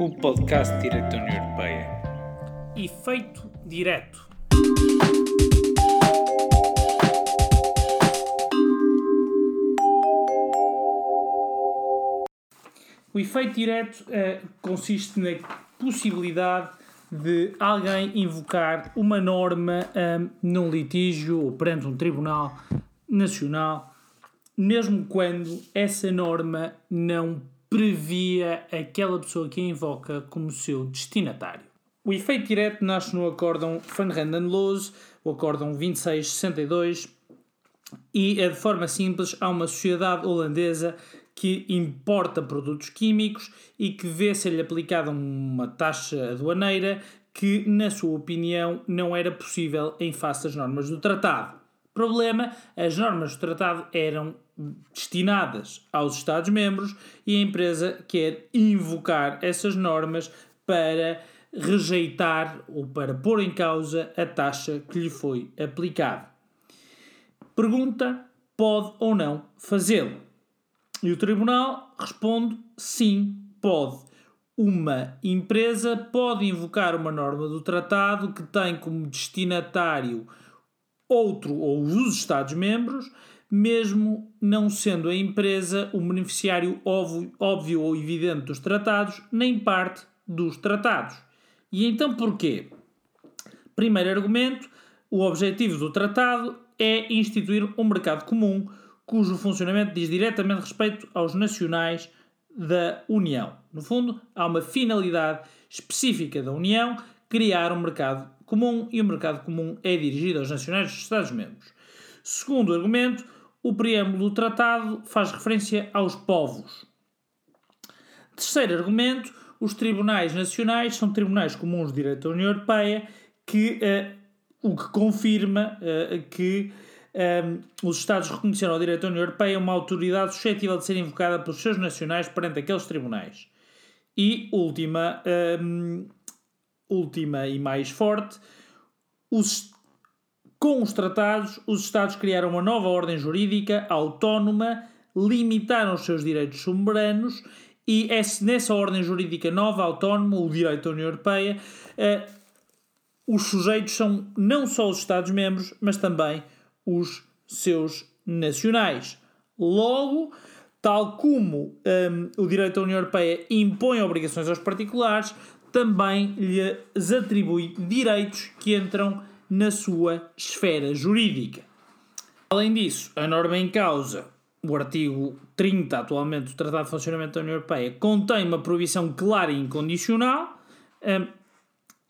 o podcast direto da União Europeia. Efeito direto. O efeito direto uh, consiste na possibilidade de alguém invocar uma norma um, num litígio ou perante um tribunal nacional, mesmo quando essa norma não previa aquela pessoa que a invoca como seu destinatário. O efeito direto nasce no acórdão Van Randen-Loos, o acórdão 2662, e é de forma simples há uma sociedade holandesa que importa produtos químicos e que vê ser-lhe aplicada uma taxa aduaneira que, na sua opinião, não era possível em face das normas do tratado. Problema: as normas do tratado eram destinadas aos Estados-membros e a empresa quer invocar essas normas para rejeitar ou para pôr em causa a taxa que lhe foi aplicada. Pergunta: pode ou não fazê-lo? E o tribunal responde: sim, pode. Uma empresa pode invocar uma norma do tratado que tem como destinatário outro ou os Estados-membros, mesmo não sendo a empresa o beneficiário óbvio, óbvio ou evidente dos tratados, nem parte dos tratados. E então porquê? Primeiro argumento: o objetivo do tratado é instituir um mercado comum cujo funcionamento diz diretamente respeito aos nacionais da União. No fundo, há uma finalidade específica da União, criar um mercado comum, e o mercado comum é dirigido aos nacionais dos Estados-membros. Segundo argumento, o preâmbulo do tratado faz referência aos povos. Terceiro argumento, os tribunais nacionais são tribunais comuns de direito da União Europeia, que, uh, o que confirma uh, que um, os Estados reconheceram ao direito da União Europeia uma autoridade suscetível de ser invocada pelos seus nacionais perante aqueles tribunais. E última, um, última e mais forte, os, com os tratados, os Estados criaram uma nova ordem jurídica autónoma, limitaram os seus direitos soberanos e nessa ordem jurídica nova, autónoma, o direito da União Europeia, uh, os sujeitos são não só os Estados-membros, mas também os seus nacionais. Logo, tal como um, o direito da União Europeia impõe obrigações aos particulares, também lhes atribui direitos que entram na sua esfera jurídica. Além disso, a norma em causa, o artigo 30 atualmente do Tratado de Funcionamento da União Europeia, contém uma proibição clara e incondicional. Um,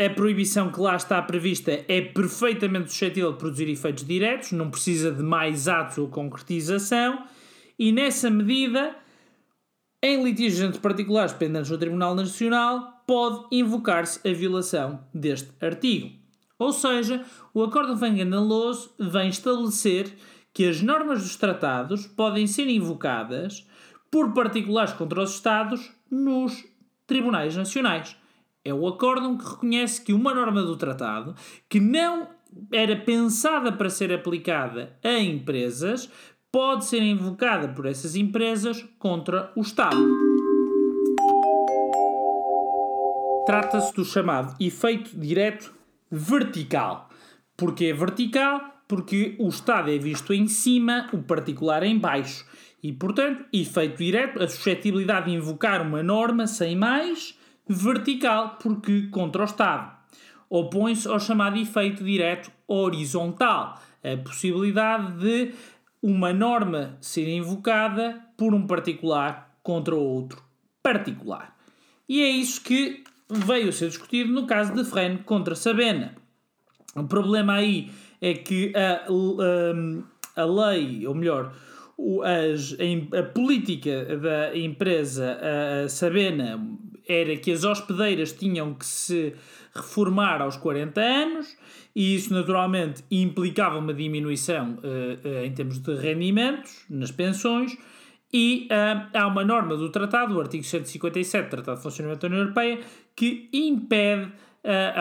a proibição que lá está prevista é perfeitamente suscetível de produzir efeitos diretos, não precisa de mais atos ou concretização, e nessa medida, em litígios entre particulares pendentes no Tribunal Nacional, pode invocar-se a violação deste artigo. Ou seja, o Acordo de Vangandalos vem estabelecer que as normas dos tratados podem ser invocadas por particulares contra os Estados nos tribunais nacionais. É o acórdão que reconhece que uma norma do tratado que não era pensada para ser aplicada a empresas pode ser invocada por essas empresas contra o Estado. Trata-se do chamado efeito direto vertical. Porquê é vertical? Porque o Estado é visto em cima, o particular em baixo. E, portanto, efeito direto, a suscetibilidade de invocar uma norma sem mais vertical, porque contra o Estado. Opõe-se ao chamado efeito direto horizontal, a possibilidade de uma norma ser invocada por um particular contra outro particular. E é isso que veio a ser discutido no caso de Fresne contra Sabena. O problema aí é que a, a, a lei, ou melhor, a, a, política da empresa Sabena era que as hospedeiras tinham que se reformar aos 40 anos e isso naturalmente implicava uma diminuição uh, uh, em termos de rendimentos nas pensões e uh, há uma norma do tratado, o artigo 157 do Tratado de Funcionamento da União Europeia, que impede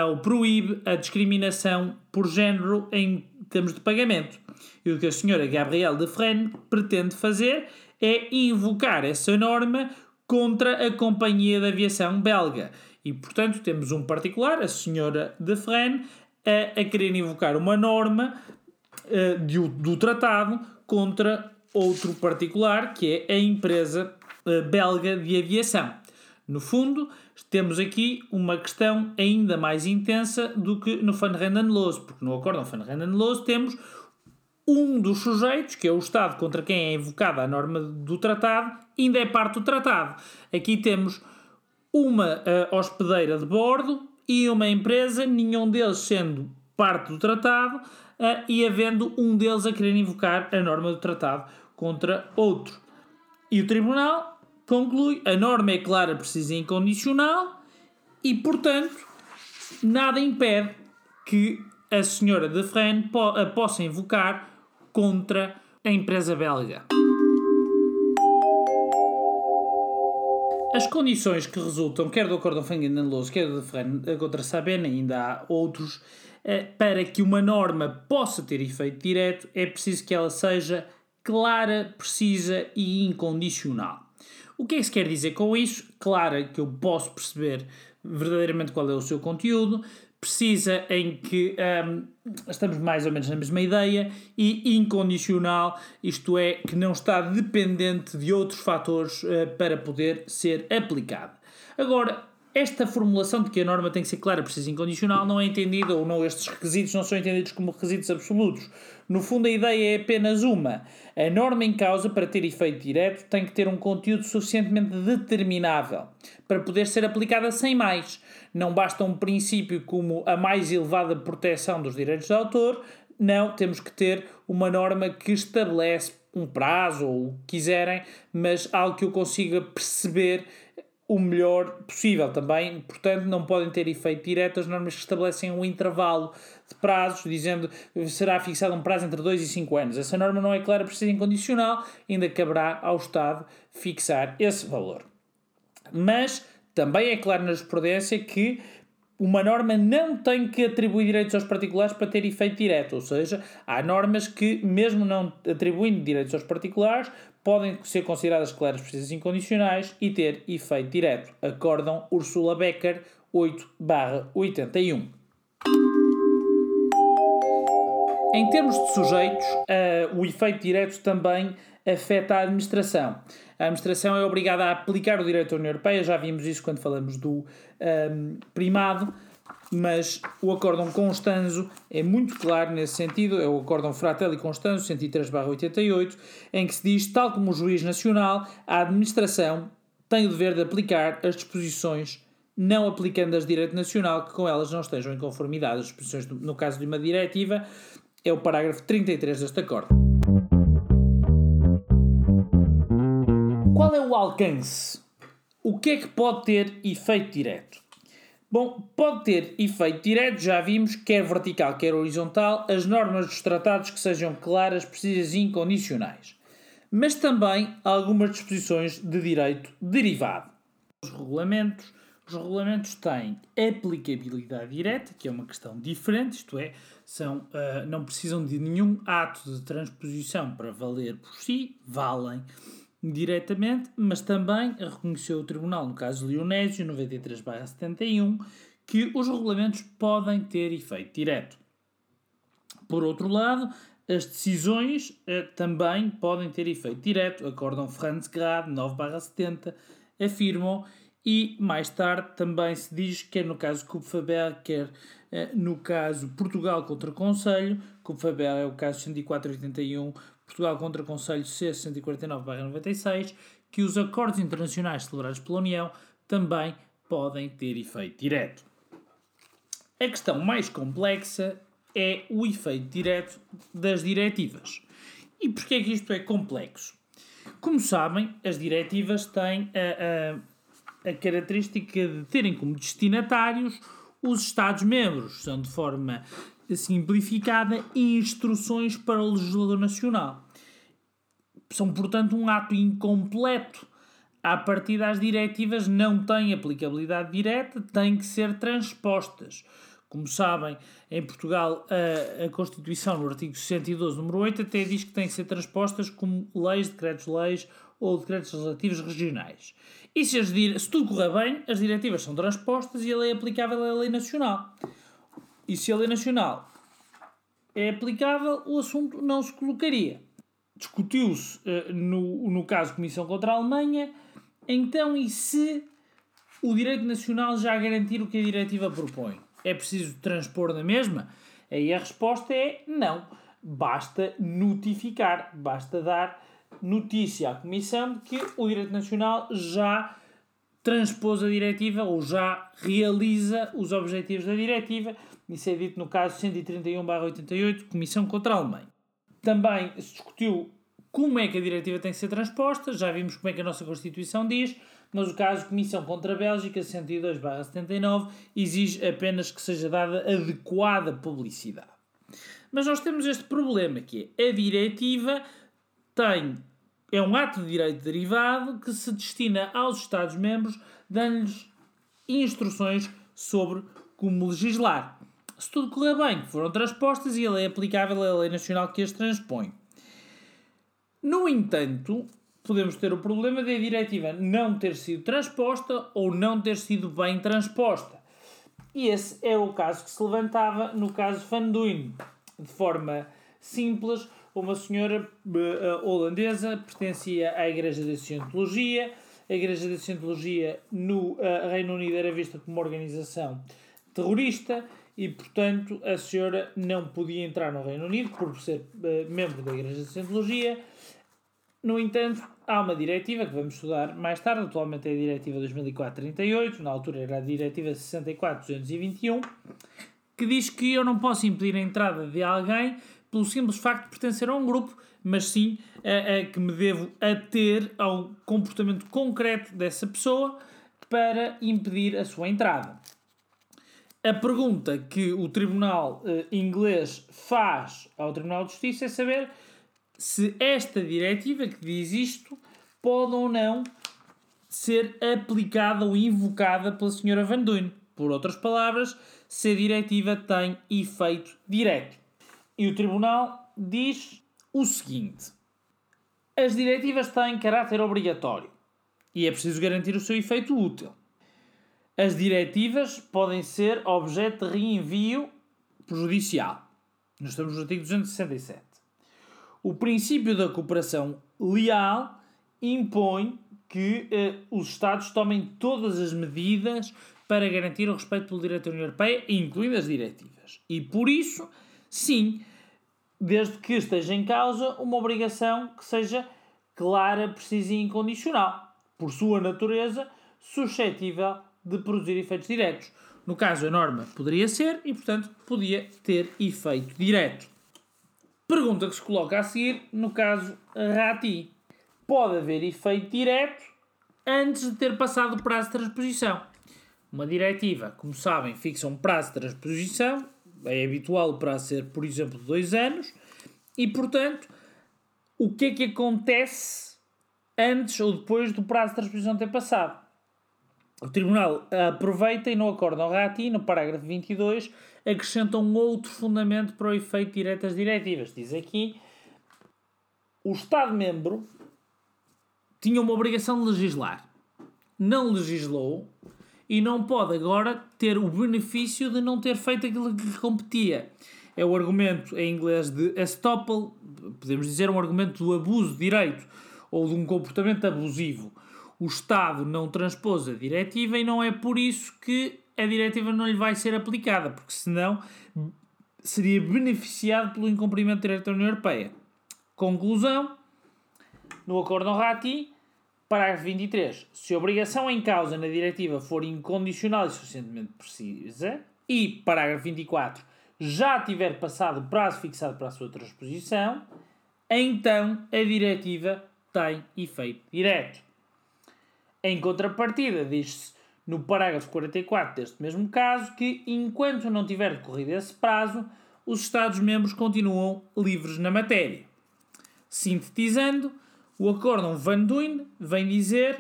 ou proíbe a discriminação por género em termos de pagamento. E o que a senhora Gabrielle de Fresne pretende fazer é invocar essa norma contra a companhia de aviação belga. E, portanto, temos um particular, a senhora de Fresne, a, a querer invocar uma norma uh, do tratado contra outro particular, que é a empresa uh, belga de aviação. No fundo, temos aqui uma questão ainda mais intensa do que no Van Renden-Loos, porque no Acórdão Van Renden-Loos temos um dos sujeitos, que é o Estado contra quem é invocada a norma do tratado, ainda é parte do tratado. Aqui temos uma uh, hospedeira de bordo e uma empresa, nenhum deles sendo parte do tratado uh, e havendo um deles a querer invocar a norma do tratado contra outro. E o Tribunal conclui a norma é clara, precisa e incondicional e, portanto, nada impede que a senhora de Fresne po a possa invocar contra a empresa belga. As condições que resultam, quer do acordo Fangandanloso, quer do de contra Sabena, ainda há outros, eh, para que uma norma possa ter efeito direto, é preciso que ela seja clara, precisa e incondicional. O que é que se quer dizer com isso? Clara, que eu posso perceber verdadeiramente qual é o seu conteúdo, precisa em que um, estamos mais ou menos na mesma ideia e incondicional, isto é, que não está dependente de outros fatores uh, para poder ser aplicado. Agora, esta formulação de que a norma tem que ser clara, precisa e incondicional não é entendida, ou não, estes requisitos não são entendidos como requisitos absolutos. No fundo, a ideia é apenas uma. A norma em causa, para ter efeito direto, tem que ter um conteúdo suficientemente determinável para poder ser aplicada sem mais. Não basta um princípio como a mais elevada proteção dos direitos de autor, não, temos que ter uma norma que estabelece um prazo ou o que quiserem, mas algo que eu consiga perceber o melhor possível também. Portanto, não podem ter efeito direto as normas que estabelecem um intervalo de prazos, dizendo será fixado um prazo entre 2 e 5 anos. Essa norma não é clara, precisa incondicional, ainda caberá ao Estado fixar esse valor. Mas também é claro na jurisprudência que uma norma não tem que atribuir direitos aos particulares para ter efeito direto, ou seja, há normas que, mesmo não atribuindo direitos aos particulares, podem ser consideradas claras, precisas incondicionais e ter efeito direto. Acordam Ursula Becker 8/81. Em termos de sujeitos, uh, o efeito direto também afeta a administração. A administração é obrigada a aplicar o direito da União Europeia, já vimos isso quando falamos do um, ehm, primado, mas o acórdão Constanzo é muito claro nesse sentido, é o acórdão Fratelli Constanzo 103/88, em que se diz, tal como o juiz nacional, a administração tem o dever de aplicar as disposições não aplicando as de direito nacional que com elas não estejam em conformidade. As disposições, no caso de uma diretiva, é o parágrafo 33 deste acordo. Qual é o alcance? O que é que pode ter efeito direto? Bom, pode ter efeito direto, já vimos, quer vertical, quer horizontal, as normas dos tratados que sejam claras, precisas e incondicionais. Mas também algumas disposições de direito derivado. Os regulamentos. Os regulamentos têm aplicabilidade direta, que é uma questão diferente, isto é, são, uh, não precisam de nenhum ato de transposição para valer por si, valem diretamente, mas também reconheceu o Tribunal, no caso Leonésio 93-71, que os regulamentos podem ter efeito direto. Por outro lado, as decisões eh, também podem ter efeito direto. Acordam Franz Grad 9-70 afirmam e mais tarde também se diz, quer no caso Kupfaber, quer eh, no caso Portugal contra Conselho, Kupfaber é o caso 104-81, Portugal contra Conselho C-149-96, que os acordos internacionais celebrados pela União também podem ter efeito direto. A questão mais complexa é o efeito direto das diretivas. E porquê é que isto é complexo? Como sabem, as diretivas têm a, a, a característica de terem como destinatários os Estados-membros. São, de forma simplificada, instruções para o legislador nacional. São, portanto, um ato incompleto. A partir das diretivas não têm aplicabilidade direta, têm que ser transpostas. Como sabem, em Portugal, a, a Constituição, no artigo 112, número 8, até diz que têm que ser transpostas como leis, decretos-leis ou decretos legislativos regionais. E se, as, se tudo correr bem, as diretivas são transpostas e a lei aplicável é a lei nacional. E se a lei nacional é aplicável, o assunto não se colocaria. Discutiu-se, uh, no, no caso Comissão contra a Alemanha, então e se o direito nacional já garantir o que a diretiva propõe? É preciso transpor na mesma? Aí a resposta é não. Basta notificar, basta dar notícia à Comissão de que o direito nacional já transpôs a diretiva ou já realiza os objetivos da diretiva. Isso é dito no caso 131-88, Comissão contra a Alemanha. Também se discutiu como é que a diretiva tem que ser transposta, já vimos como é que a nossa Constituição diz, mas o caso Comissão contra a Bélgica 102-79 exige apenas que seja dada adequada publicidade. Mas nós temos este problema que é a diretiva tem é um ato de direito derivado que se destina aos Estados-membros, dando-lhes instruções sobre como legislar. Se tudo correr bem, foram transpostas e a lei é aplicável é a lei nacional que as transpõe. No entanto, podemos ter o problema de a diretiva não ter sido transposta ou não ter sido bem transposta. E esse é o caso que se levantava no caso Van Duyn. De forma simples, uma senhora uh, holandesa pertencia à Igreja da Cientologia. A Igreja da Cientologia no uh, Reino Unido era vista como uma organização terrorista e, portanto, a senhora não podia entrar no Reino Unido por ser uh, membro da Igreja da Cientologia. No entanto, há uma diretiva que vamos estudar mais tarde, atualmente é a Diretiva 2004-38, na altura era a Diretiva 64-221, que diz que eu não posso impedir a entrada de alguém pelo simples facto de pertencer a um grupo, mas sim a, a que me devo ater ao comportamento concreto dessa pessoa para impedir a sua entrada. A pergunta que o Tribunal uh, inglês faz ao Tribunal de Justiça é saber se esta diretiva que diz isto pode ou não ser aplicada ou invocada pela senhora Van Duyn. Por outras palavras, se a diretiva tem efeito direto. E o Tribunal diz o seguinte: as diretivas têm caráter obrigatório e é preciso garantir o seu efeito útil. As diretivas podem ser objeto de reenvio prejudicial. Nós estamos no artigo 267. O princípio da cooperação leal impõe que eh, os Estados tomem todas as medidas para garantir o respeito pelo direito da União Europeia, incluindo as diretivas. E por isso, sim, desde que esteja em causa uma obrigação que seja clara, precisa e incondicional, por sua natureza, suscetível de produzir efeitos diretos. No caso, a norma poderia ser e, portanto, podia ter efeito direto. Pergunta que se coloca a seguir, no caso RATI. Pode haver efeito direto antes de ter passado o prazo de transposição. Uma diretiva, como sabem, fixa um prazo de transposição, é habitual prazo ser, por exemplo, dois anos, e portanto, o que é que acontece antes ou depois do prazo de transposição ter passado? O Tribunal aproveita e no acórdão RATI, no parágrafo 22, acrescenta um outro fundamento para o efeito direto das diretivas. Diz aqui, o Estado-membro tinha uma obrigação de legislar. Não legislou e não pode agora ter o benefício de não ter feito aquilo que lhe competia. É o argumento em inglês de estoppel, podemos dizer um argumento do abuso de direito ou de um comportamento abusivo o Estado não transpôs a diretiva e não é por isso que a diretiva não lhe vai ser aplicada, porque senão seria beneficiado pelo incumprimento do direito da União Europeia. Conclusão, no Acordo RATI, parágrafo 23, se a obrigação em causa na diretiva for incondicional e suficientemente precisa, e parágrafo 24, já tiver passado o prazo fixado para a sua transposição, então a diretiva tem efeito direto. Em contrapartida, diz-se no parágrafo 44 deste mesmo caso que, enquanto não tiver decorrido esse prazo, os Estados-membros continuam livres na matéria. Sintetizando, o Acórdão Van Duyn vem dizer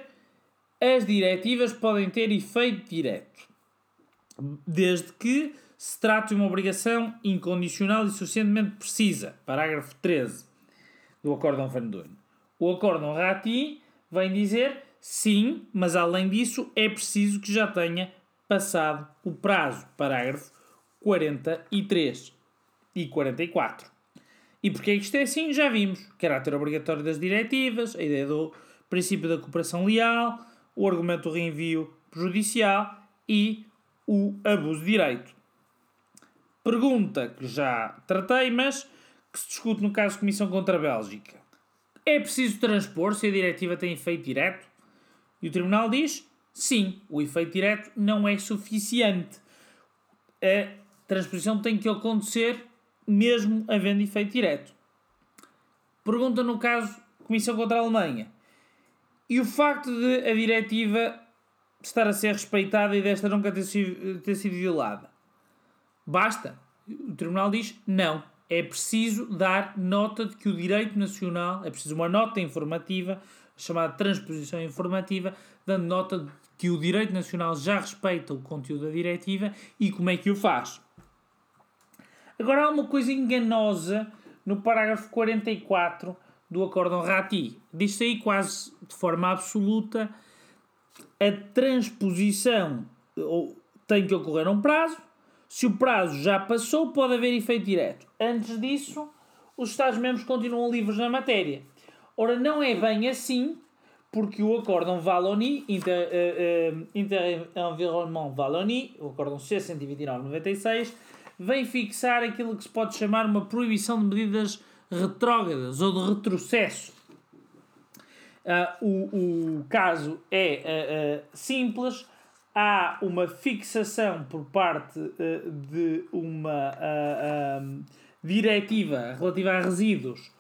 as diretivas podem ter efeito direto, desde que se trata de uma obrigação incondicional e suficientemente precisa. Parágrafo 13 do Acórdão Van Duyn. O Acórdão Rati vem dizer sim, mas além disso é preciso que já tenha passado o prazo. Parágrafo 43 e 44. E porquê que isto é assim? Já vimos. Caráter obrigatório das diretivas, a ideia do princípio da cooperação leal, o argumento do reenvio judicial e o abuso de direito. Pergunta que já tratei, mas que se discute no caso de Comissão contra a Bélgica. É preciso transpor se a diretiva tem efeito direto? E o Tribunal diz: sim, o efeito direto não é suficiente. A transposição tem que acontecer mesmo havendo efeito direto. Pergunta no caso Comissão contra a Alemanha. E o facto de a diretiva estar a ser respeitada e desta nunca ter sido, ter sido violada? Basta? O Tribunal diz não. É preciso dar nota de que o direito nacional, é preciso uma nota informativa, chamada transposição informativa, dando nota de que o direito nacional já respeita o conteúdo da diretiva e como é que o faz. Agora há uma coisa enganosa no parágrafo 44 do Acórdão Rati. Diz-se aí quase de forma absoluta a transposição tem que ocorrer um prazo. Se o prazo já passou, pode haver efeito direto. Antes disso, os Estados-membros continuam livres na matéria. Ora, não é bem assim, porque o Acórdão Wallonie, Inter, uh, uh, Inter Environnement Wallonie, o Acórdão C-129-96, vem fixar aquilo que se pode chamar uma proibição de medidas retrógradas ou de retrocesso. Uh, o, o caso é uh, uh, simples, há uma fixação por parte de uma um, diretiva relativa a resíduos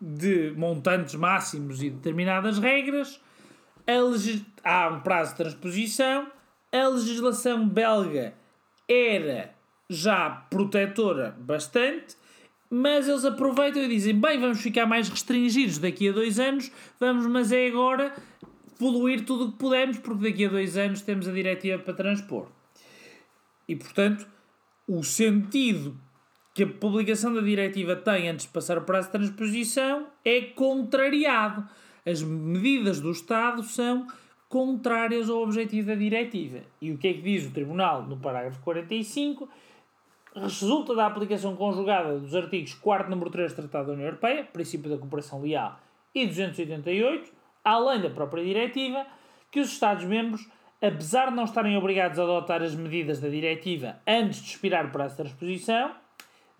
de montantes máximos e determinadas regras, há um prazo de transposição, a legislação belga era já protetora bastante, mas eles aproveitam e dizem: bem, vamos ficar mais restringidos daqui a dois anos, vamos, mas é agora poluir tudo o que pudermos, porque daqui a dois anos temos a diretiva para transpor. E portanto, o sentido que a publicação da diretiva tem antes de passar o prazo de transposição é contrariado. As medidas do Estado são contrárias ao objetivo da diretiva. E o que é que diz o Tribunal no parágrafo 45? Resulta da aplicação conjugada dos artigos 4 número 3 do Tratado da União Europeia, princípio da cooperação leal, e 288, além da própria diretiva, que os Estados-membros, apesar de não estarem obrigados a adotar as medidas da diretiva antes de expirar o prazo de transposição,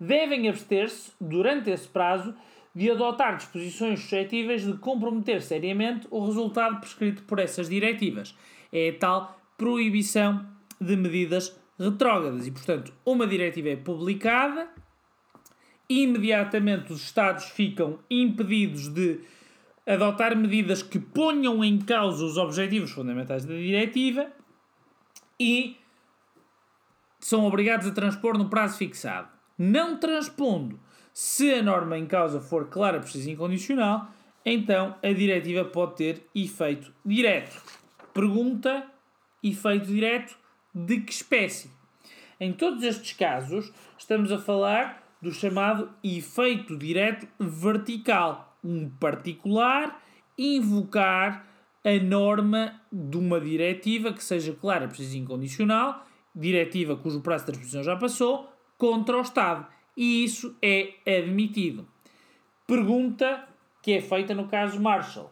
devem abster-se, durante esse prazo, de adotar disposições suscetíveis de comprometer seriamente o resultado prescrito por essas diretivas. É a tal proibição de medidas retrógradas. E, portanto, uma diretiva é publicada, imediatamente os Estados ficam impedidos de adotar medidas que ponham em causa os objetivos fundamentais da diretiva e são obrigados a transpor no prazo fixado. Não transpondo se a norma em causa for clara, precisa e incondicional, então a diretiva pode ter efeito direto. Pergunta: efeito direto de que espécie? Em todos estes casos, estamos a falar do chamado efeito direto vertical. Um particular invocar a norma de uma diretiva que seja clara, precisa e incondicional, diretiva cujo prazo de transposição já passou, contra o Estado e isso é admitido. Pergunta que é feita no caso Marshall.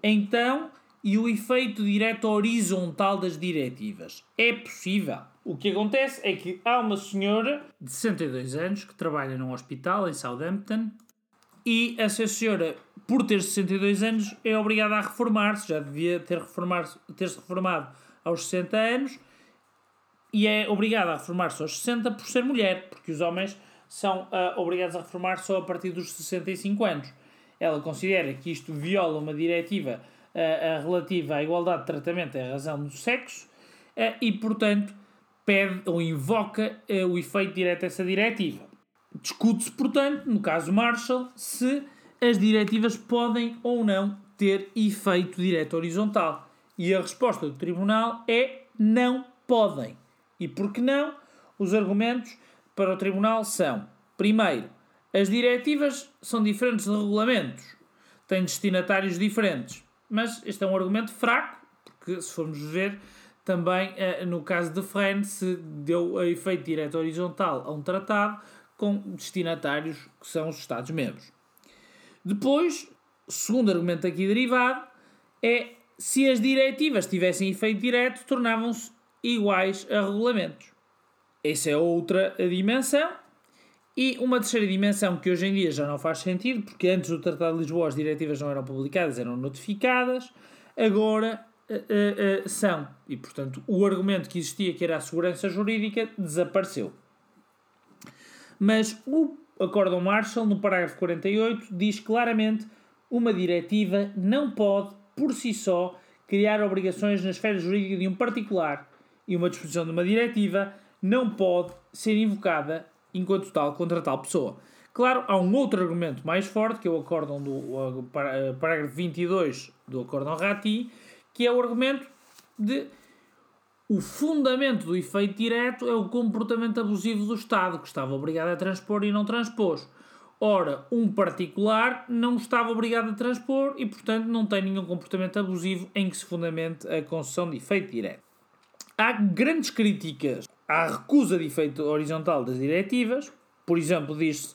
Então, e o efeito direto horizontal das diretivas? É possível. O que acontece é que há uma senhora de 62 anos que trabalha num hospital em Southampton e essa senhora, por ter 62 anos, é obrigada a reformar-se, já devia ter, reformar ter-se reformado aos 60 anos e é obrigada a reformar-se aos 60 por ser mulher, porque os homens são uh, obrigados a reformar só a partir dos 65 anos. Ela considera que isto viola uma diretiva uh, relativa à igualdade de tratamento em razão do sexo uh, e, portanto, pede ou invoca o efeito direto dessa diretiva. Discute-se, portanto, no caso Marshall, se as diretivas podem ou não ter efeito direto horizontal. E a resposta do Tribunal é não podem. E por que não? os argumentos para o Tribunal são: primeiro, as diretivas são diferentes de regulamentos, têm destinatários diferentes. Mas este é um argumento fraco, porque se formos ver, também eh, no caso de Fresne se deu a efeito direto horizontal a um tratado com destinatários que são os Estados-membros. Depois, segundo argumento aqui derivado é se as diretivas tivessem efeito direto, tornavam-se iguais a regulamentos. Essa é outra dimensão. E uma terceira dimensão que hoje em dia já não faz sentido, porque antes do Tratado de Lisboa as diretivas não eram publicadas, eram notificadas, agora uh, uh, são. E, portanto, o argumento que existia, que era a segurança jurídica, desapareceu. Mas o Acórdão Marshall, no parágrafo 48, diz claramente uma diretiva não pode, por si só, criar obrigações na esfera jurídica de um particular e uma disposição de uma diretiva não pode ser invocada enquanto tal contra tal pessoa. Claro, há um outro argumento mais forte, que é o acórdão do o parágrafo 22 do acórdão Rati, que é o argumento de o fundamento do efeito direto é o comportamento abusivo do Estado, que estava obrigado a transpor e não transpôs. Ora, um particular não estava obrigado a transpor e, portanto, não tem nenhum comportamento abusivo em que se fundamente a concessão de efeito direto. Há grandes críticas à recusa de efeito horizontal das diretivas. Por exemplo, diz-se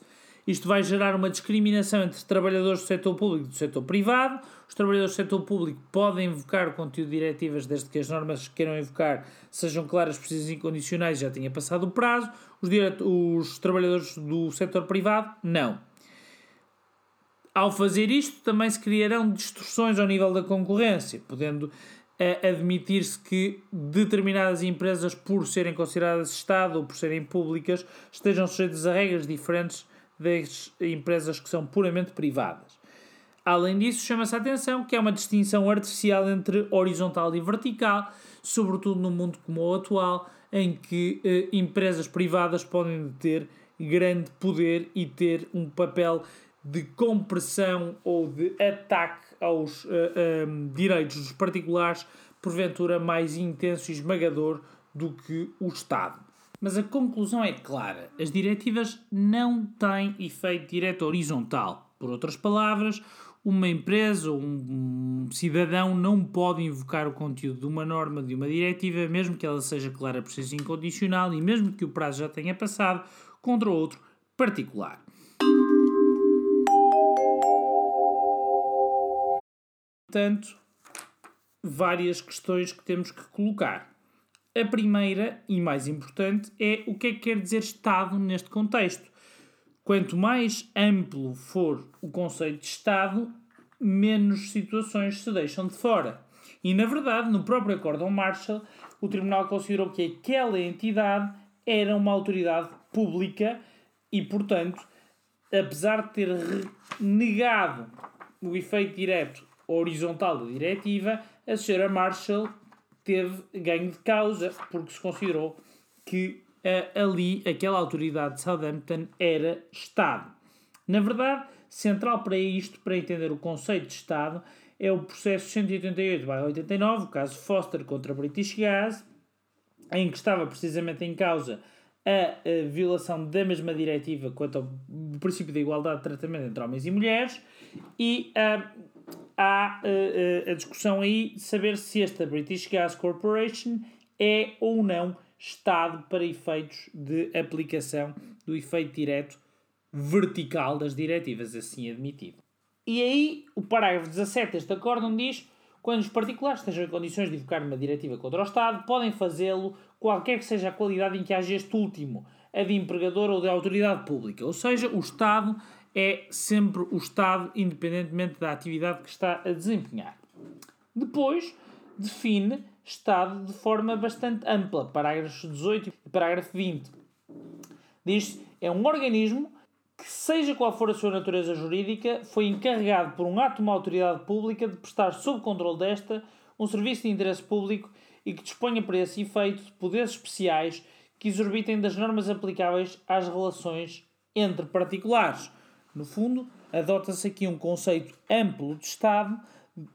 isto vai gerar uma discriminação entre trabalhadores do setor público e do setor privado. Os trabalhadores do setor público podem invocar o conteúdo de diretivas desde que as normas que queiram invocar sejam claras, precisas e incondicionais já tenha passado o prazo. Os, os trabalhadores do setor privado, não. Ao fazer isto, também se criarão distorções ao nível da concorrência, podendo admitir-se que determinadas empresas, por serem consideradas Estado ou por serem públicas, estejam sujeitas a regras diferentes das empresas que são puramente privadas. Além disso, chama-se a atenção que é uma distinção artificial entre horizontal e vertical, sobretudo no mundo como o atual, em que eh, empresas privadas podem ter grande poder e ter um papel de compressão ou de ataque aos uh, eh, um, eh, direitos dos particulares, porventura mais intenso e esmagador do que o Estado. Mas a conclusão é clara: as diretivas não têm efeito direto horizontal. Por outras palavras, uma empresa ou um cidadão não pode invocar o conteúdo de uma norma de uma diretiva, mesmo que ela seja clara, precisa e incondicional e mesmo que o prazo já tenha passado, contra outro particular. Portanto, várias questões que temos que colocar. A primeira e mais importante é o que é que quer dizer Estado neste contexto. Quanto mais amplo for o conceito de Estado, menos situações se deixam de fora. E na verdade, no próprio Acórdão Marshall, o Tribunal considerou que aquela entidade era uma autoridade pública e, portanto, apesar de ter negado o efeito direto horizontal da diretiva, a senhora Marshall teve ganho de causa porque se considerou que uh, ali aquela autoridade de Southampton era Estado. Na verdade, central para isto, para entender o conceito de Estado, é o processo 188-89, o caso Foster contra British Gas, em que estava precisamente em causa a, a, violação da mesma diretiva quanto ao princípio da igualdade de tratamento entre homens e mulheres e uh, há uh, uh, a discussão aí de saber se esta British Gas Corporation é ou não Estado para efeitos de aplicação do efeito direto vertical das diretivas, assim admitido. E aí, o parágrafo 17 deste acórdão diz quando os particulares estejam em condições de invocar uma diretiva contra o Estado, podem fazê-lo qualquer que seja a qualidade em que haja este último, a de empregador ou de autoridade pública. Ou seja, o Estado é sempre o Estado, independentemente da atividade que está a desempenhar. Depois, define Estado de forma bastante ampla, parágrafos 18 e parágrafo 20. Diz é um organismo que, seja qual for a sua natureza jurídica, foi encarregado por um ato de uma autoridade pública de prestar sob controle desta um serviço de interesse público e que disponha para esse efeito de poderes especiais que exorbitem das normas aplicáveis às relações entre particulares, no fundo, adota-se aqui um conceito amplo de Estado,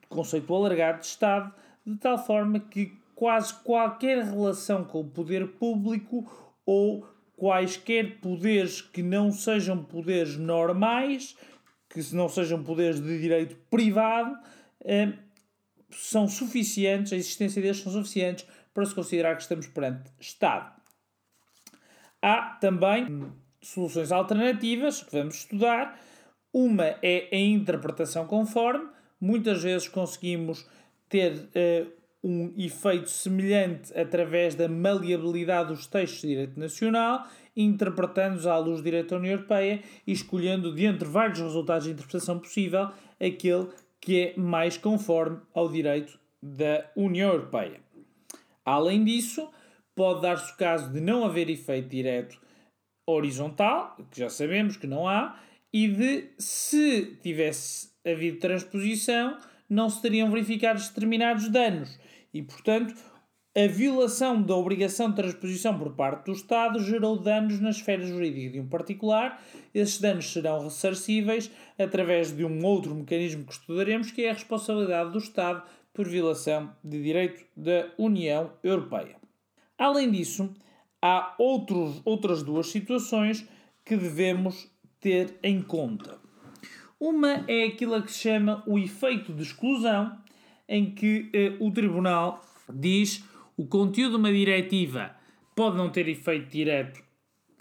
conceito alargado de Estado, de tal forma que quase qualquer relação com o poder público ou quaisquer poderes que não sejam poderes normais, que não sejam poderes de direito privado, eh, são suficientes, a existência deles são suficientes para se considerar que estamos perante Estado. Há também soluções alternativas que vamos estudar. Uma é a interpretação conforme. Muitas vezes conseguimos ter uh, um efeito semelhante através da maleabilidade dos textos de direito nacional, interpretando-os à luz do direito da União Europeia e escolhendo, dentre vários resultados de interpretação possível, aquele que é mais conforme ao direito da União Europeia. Além disso, pode dar-se o caso de não haver efeito direto horizontal, que já sabemos que não há, e de se tivesse havido transposição, não se teriam verificado determinados danos. E, portanto, a violação da obrigação de transposição por parte do Estado gerou danos na esfera jurídica de um particular. Esses danos serão ressarcíveis através de um outro mecanismo que estudaremos, que é a responsabilidade do Estado por violação de direito da União Europeia. Além disso, há outros, outras duas situações que devemos ter em conta. Uma é aquilo que se chama o efeito de exclusão, em que eh, o Tribunal diz o conteúdo de uma diretiva pode não ter efeito direto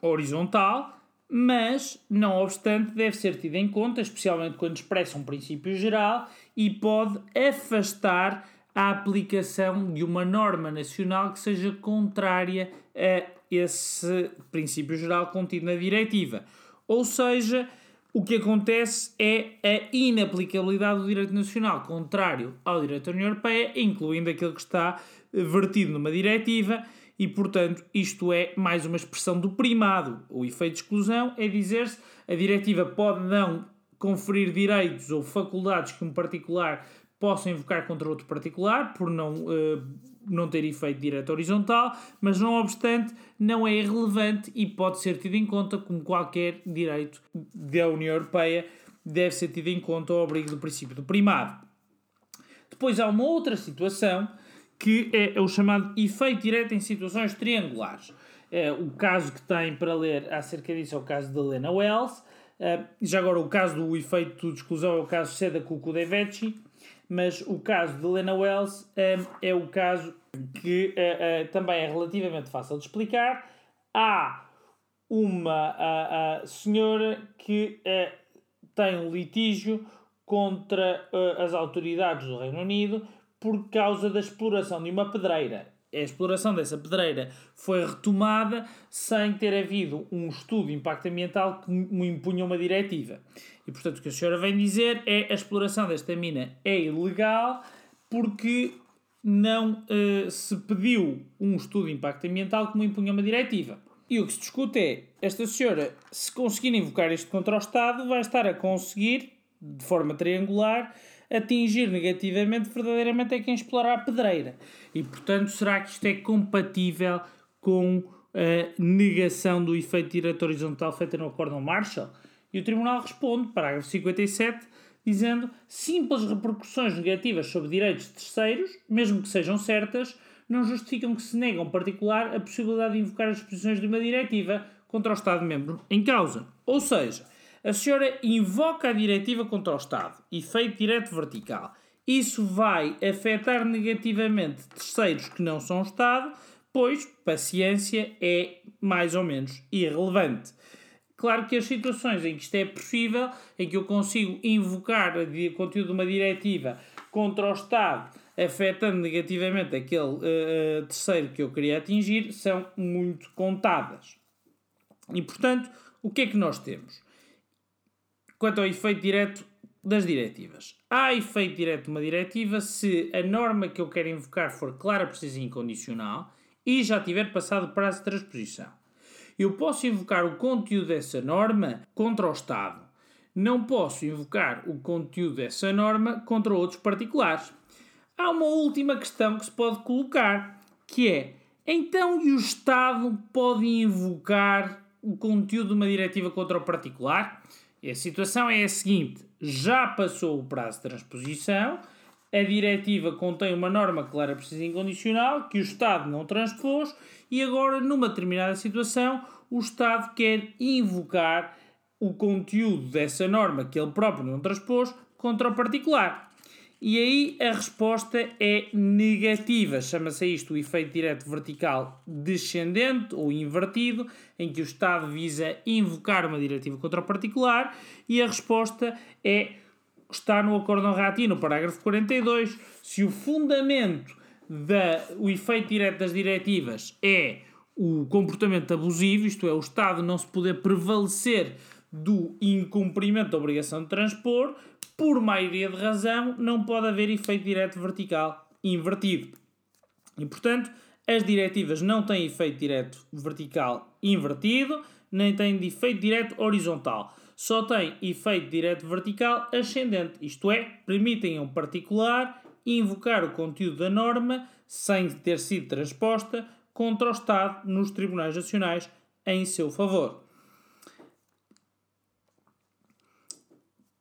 horizontal, mas, não obstante, deve ser tido em conta, especialmente quando expressa um princípio geral, e pode afastar a aplicação de uma norma nacional que seja contrária a esse princípio geral contido na diretiva. Ou seja, o que acontece é a inaplicabilidade do direito nacional contrário ao direito da União Europeia, incluindo aquele que está vertido numa diretiva, e portanto isto é mais uma expressão do primado. O efeito de exclusão é dizer-se a diretiva pode não conferir direitos ou faculdades que um particular possa invocar contra outro particular por não, uh, não ter efeito direto horizontal, mas não obstante não é irrelevante e pode ser tido em conta como qualquer direito da União Europeia deve ser tido em conta ao abrigo do princípio do primado. Depois há uma outra situação que é o chamado efeito direto em situações triangulares. É, o caso que tem para ler acerca disso é o caso da Lena Wells. Uh, já agora, o caso do efeito de exclusão é o caso Seda Cucudevecci mas o caso de Lena Wells um, é o caso que também é relativamente fácil de explicar. Há uma senhora que tem um litígio contra as autoridades do Reino Unido por causa da exploração de uma pedreira a exploração dessa pedreira foi retomada sem ter havido um estudo de impacto ambiental que impunha uma diretiva. E portanto o que a senhora vem dizer é a exploração desta mina é ilegal porque não uh, se pediu um estudo de impacto ambiental que me impunha uma diretiva. E o que se discute é, esta senhora, se conseguir invocar isto contra o Estado, vai estar a conseguir, de forma triangular, atingir negativamente verdadeiramente é quem explorar a pedreira. E, portanto, será que isto é compatível com a negação do efeito direto horizontal feita no Acórdão Marshall? E o Tribunal responde, parágrafo 57, dizendo simples repercussões negativas sobre direitos de terceiros, mesmo que sejam certas, não justificam que se um particular a possibilidade de invocar as disposições de uma diretiva contra o Estado-membro em causa. Ou seja, a senhora invoca a diretiva contra o Estado, efeito direto vertical. Isso vai afetar negativamente terceiros que não são Estado, pois paciência é mais ou menos irrelevante. Claro que as situações em que isto é possível, em que eu consigo invocar o conteúdo de uma diretiva contra o Estado, afetando negativamente aquele uh, terceiro que eu queria atingir, são muito contadas. E portanto, o que é que nós temos? Quanto ao efeito direto das diretivas. Há efeito direto de uma diretiva se a norma que eu quero invocar for clara, precisa e incondicional e já tiver passado o prazo de transposição. Eu posso invocar o conteúdo dessa norma contra o Estado. Não posso invocar o conteúdo dessa norma contra outros particulares. Há uma última questão que se pode colocar, que é: então e o Estado pode invocar o conteúdo de uma diretiva contra o particular? E a situação é a seguinte: já passou o prazo de transposição, a diretiva contém uma norma clara, precisa e incondicional que o Estado não transpôs e agora, numa determinada situação, o Estado quer invocar o conteúdo dessa norma que ele próprio não transpôs contra o particular. E aí a resposta é negativa. Chama-se isto o efeito direto vertical descendente ou invertido, em que o Estado visa invocar uma diretiva contra o particular, e a resposta é está no acórdão Rati, no parágrafo 42. Se o fundamento da o efeito direto das diretivas é o comportamento abusivo, isto é, o Estado não se poder prevalecer do incumprimento da obrigação de transpor, por maioria de razão, não pode haver efeito direto vertical invertido. E, portanto, as diretivas não têm efeito direto vertical invertido, nem têm de efeito direto horizontal. Só têm efeito direto vertical ascendente, isto é, permitem a um particular invocar o conteúdo da norma sem ter sido transposta contra o Estado nos tribunais nacionais em seu favor.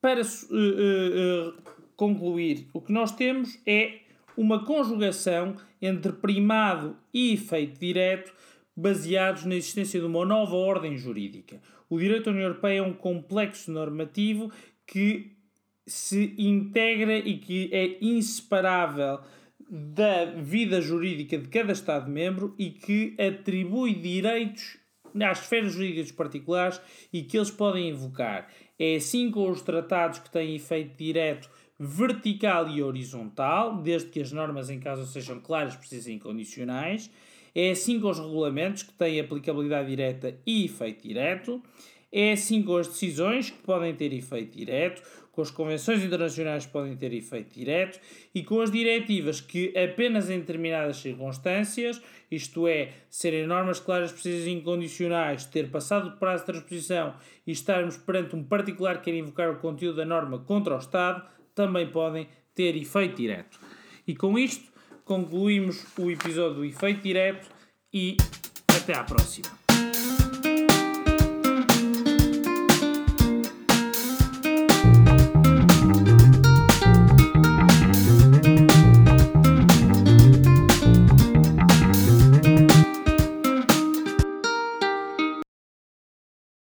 Para uh, uh, concluir, o que nós temos é uma conjugação entre primado e efeito direto baseados na existência de uma nova ordem jurídica. O direito da União Europeia é um complexo normativo que se integra e que é inseparável da vida jurídica de cada Estado-membro e que atribui direitos às esferas jurídicas particulares e que eles podem invocar. É assim com os tratados que têm efeito direto vertical e horizontal, desde que as normas em caso sejam claras, precisas e incondicionais. É assim com os regulamentos que têm aplicabilidade direta e efeito direto. É assim com as decisões que podem ter efeito direto, com as convenções internacionais que podem ter efeito direto e com as diretivas que apenas em determinadas circunstâncias, isto é, serem normas claras, precisas e incondicionais, ter passado o prazo de transposição e estarmos perante um particular que quer invocar o conteúdo da norma contra o Estado, também podem ter efeito direto. E com isto concluímos o episódio do efeito direto e até à próxima.